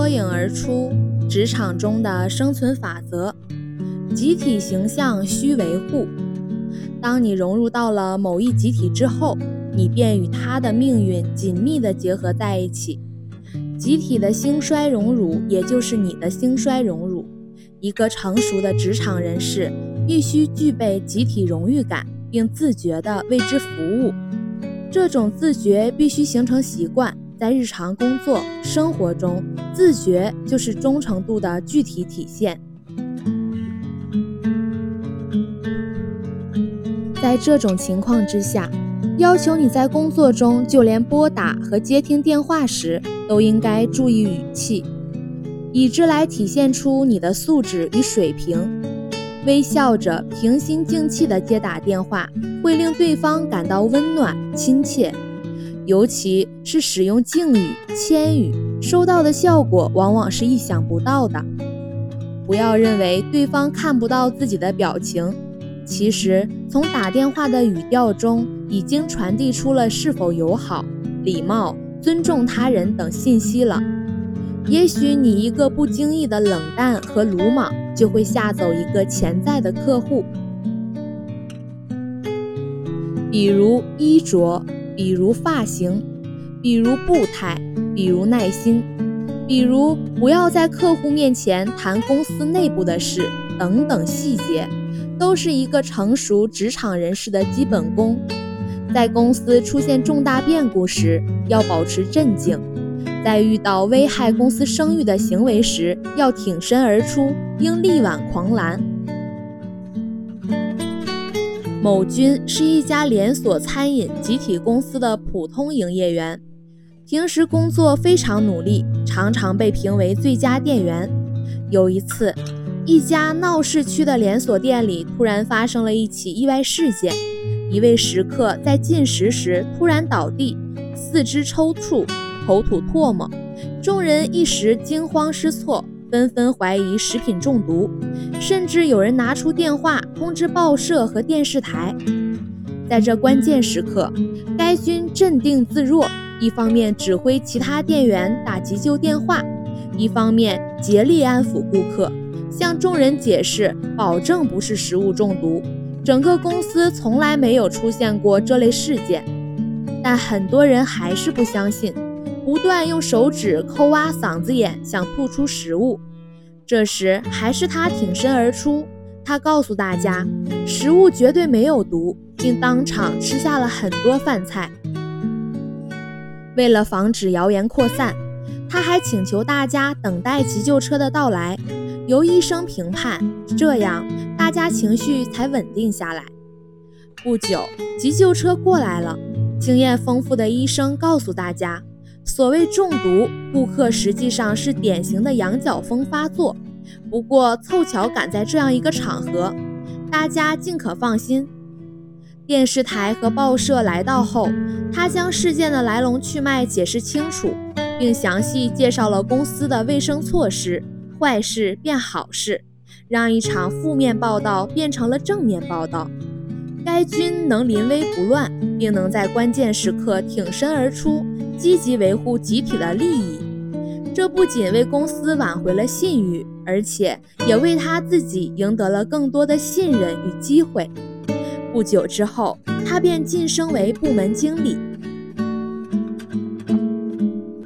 脱颖而出职场中的生存法则：集体形象需维护。当你融入到了某一集体之后，你便与他的命运紧密地结合在一起。集体的兴衰荣辱，也就是你的兴衰荣辱。一个成熟的职场人士必须具备集体荣誉感，并自觉地为之服务。这种自觉必须形成习惯，在日常工作生活中，自觉就是忠诚度的具体体现。在这种情况之下，要求你在工作中，就连拨打和接听电话时，都应该注意语气，以之来体现出你的素质与水平。微笑着、平心静气地接打电话，会令对方感到温暖亲切。尤其是使用敬语、谦语，收到的效果往往是意想不到的。不要认为对方看不到自己的表情，其实从打电话的语调中已经传递出了是否友好、礼貌、尊重他人等信息了。也许你一个不经意的冷淡和鲁莽，就会吓走一个潜在的客户。比如衣着，比如发型，比如步态，比如耐心，比如不要在客户面前谈公司内部的事等等细节，都是一个成熟职场人士的基本功。在公司出现重大变故时，要保持镇静。在遇到危害公司声誉的行为时，要挺身而出，应力挽狂澜。某君是一家连锁餐饮集体公司的普通营业员，平时工作非常努力，常常被评为最佳店员。有一次，一家闹市区的连锁店里突然发生了一起意外事件，一位食客在进食时突然倒地，四肢抽搐。口吐唾沫，众人一时惊慌失措，纷纷怀疑食品中毒，甚至有人拿出电话通知报社和电视台。在这关键时刻，该军镇定自若，一方面指挥其他店员打急救电话，一方面竭力安抚顾客，向众人解释，保证不是食物中毒，整个公司从来没有出现过这类事件。但很多人还是不相信。不断用手指抠挖嗓子眼，想吐出食物。这时，还是他挺身而出。他告诉大家，食物绝对没有毒，并当场吃下了很多饭菜。为了防止谣言扩散，他还请求大家等待急救车的到来，由医生评判，这样大家情绪才稳定下来。不久，急救车过来了。经验丰富的医生告诉大家。所谓中毒，顾客实际上是典型的羊角风发作。不过凑巧赶在这样一个场合，大家尽可放心。电视台和报社来到后，他将事件的来龙去脉解释清楚，并详细介绍了公司的卫生措施。坏事变好事，让一场负面报道变成了正面报道。该军能临危不乱，并能在关键时刻挺身而出。积极维护集体的利益，这不仅为公司挽回了信誉，而且也为他自己赢得了更多的信任与机会。不久之后，他便晋升为部门经理。